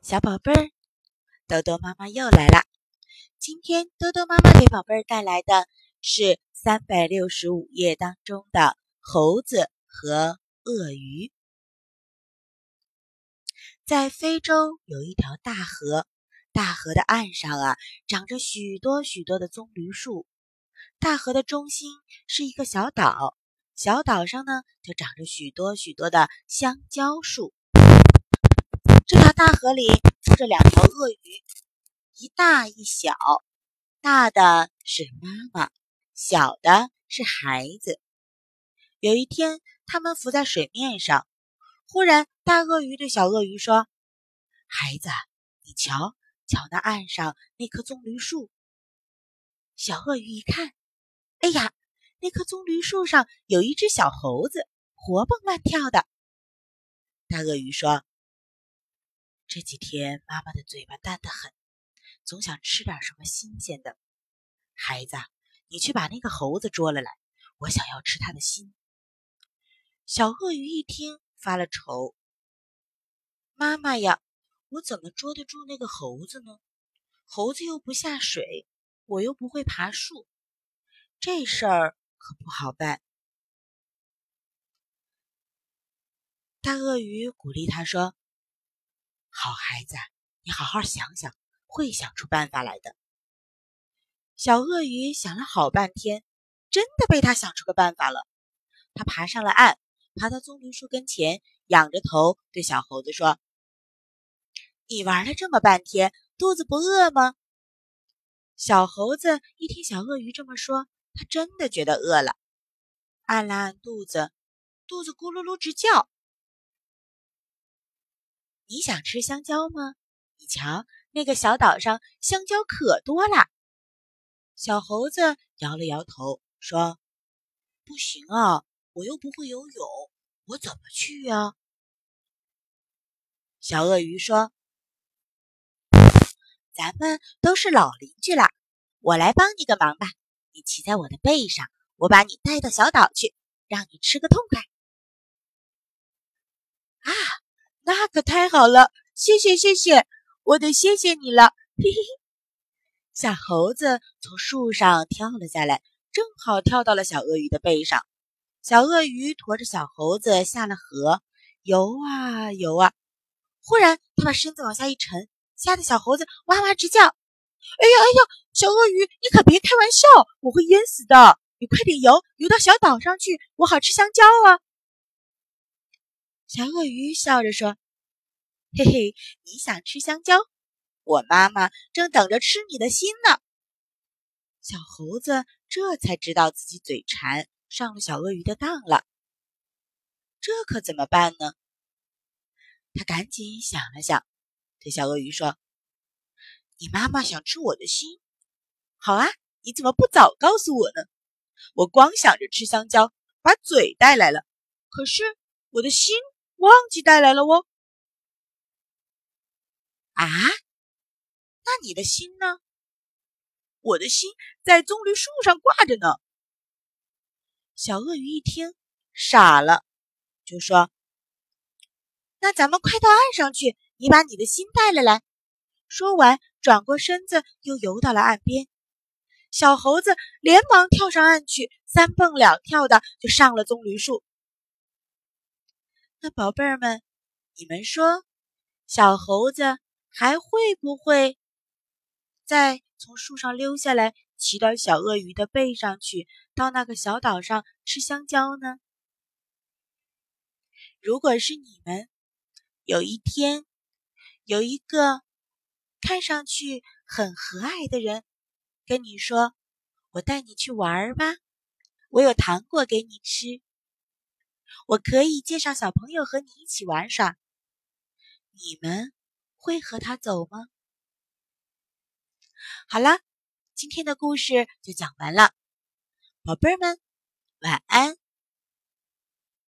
小宝贝儿，豆豆妈妈又来啦！今天豆豆妈妈给宝贝儿带来的是三百六十五页当中的猴子和鳄鱼。在非洲有一条大河，大河的岸上啊，长着许多许多的棕榈树。大河的中心是一个小岛，小岛上呢，就长着许多许多的香蕉树。大河里住着两条鳄鱼，一大一小。大的是妈妈，小的是孩子。有一天，他们浮在水面上，忽然，大鳄鱼对小鳄鱼说：“孩子，你瞧，瞧那岸上那棵棕榈树。”小鳄鱼一看，哎呀，那棵棕榈树上有一只小猴子，活蹦乱跳的。大鳄鱼说。这几天，妈妈的嘴巴淡得很，总想吃点什么新鲜的。孩子，你去把那个猴子捉了来，我想要吃它的心。小鳄鱼一听，发了愁：“妈妈呀，我怎么捉得住那个猴子呢？猴子又不下水，我又不会爬树，这事儿可不好办。”大鳄鱼鼓励他说。好孩子，你好好想想，会想出办法来的。小鳄鱼想了好半天，真的被他想出个办法了。他爬上了岸，爬到棕榈树跟前，仰着头对小猴子说：“你玩了这么半天，肚子不饿吗？”小猴子一听小鳄鱼这么说，他真的觉得饿了，按了按肚子，肚子咕噜噜直叫。你想吃香蕉吗？你瞧，那个小岛上香蕉可多了。小猴子摇了摇头，说：“不行啊，我又不会游泳，我怎么去呀？”小鳄鱼说：“咱们都是老邻居了，我来帮你个忙吧。你骑在我的背上，我把你带到小岛去，让你吃个痛快。”啊！那可太好了，谢谢谢谢，我得谢谢你了，嘿嘿嘿。小猴子从树上跳了下来，正好跳到了小鳄鱼的背上。小鳄鱼驮着小猴子下了河，游啊游啊，忽然它把身子往下一沉，吓得小猴子哇哇直叫。哎呀哎呀，小鳄鱼，你可别开玩笑，我会淹死的！你快点游，游到小岛上去，我好吃香蕉啊。小鳄鱼笑着说：“嘿嘿，你想吃香蕉？我妈妈正等着吃你的心呢。”小猴子这才知道自己嘴馋，上了小鳄鱼的当了。这可怎么办呢？他赶紧想了想，对小鳄鱼说：“你妈妈想吃我的心，好啊！你怎么不早告诉我呢？我光想着吃香蕉，把嘴带来了，可是我的心……”忘记带来了哦。啊，那你的心呢？我的心在棕榈树上挂着呢。小鳄鱼一听，傻了，就说：“那咱们快到岸上去，你把你的心带了来。”说完，转过身子，又游到了岸边。小猴子连忙跳上岸去，三蹦两跳的就上了棕榈树。那宝贝儿们，你们说，小猴子还会不会再从树上溜下来，骑到小鳄鱼的背上去，到那个小岛上吃香蕉呢？如果是你们，有一天有一个看上去很和蔼的人跟你说：“我带你去玩吧，我有糖果给你吃。”我可以介绍小朋友和你一起玩耍，你们会和他走吗？好了，今天的故事就讲完了，宝贝儿们，晚安。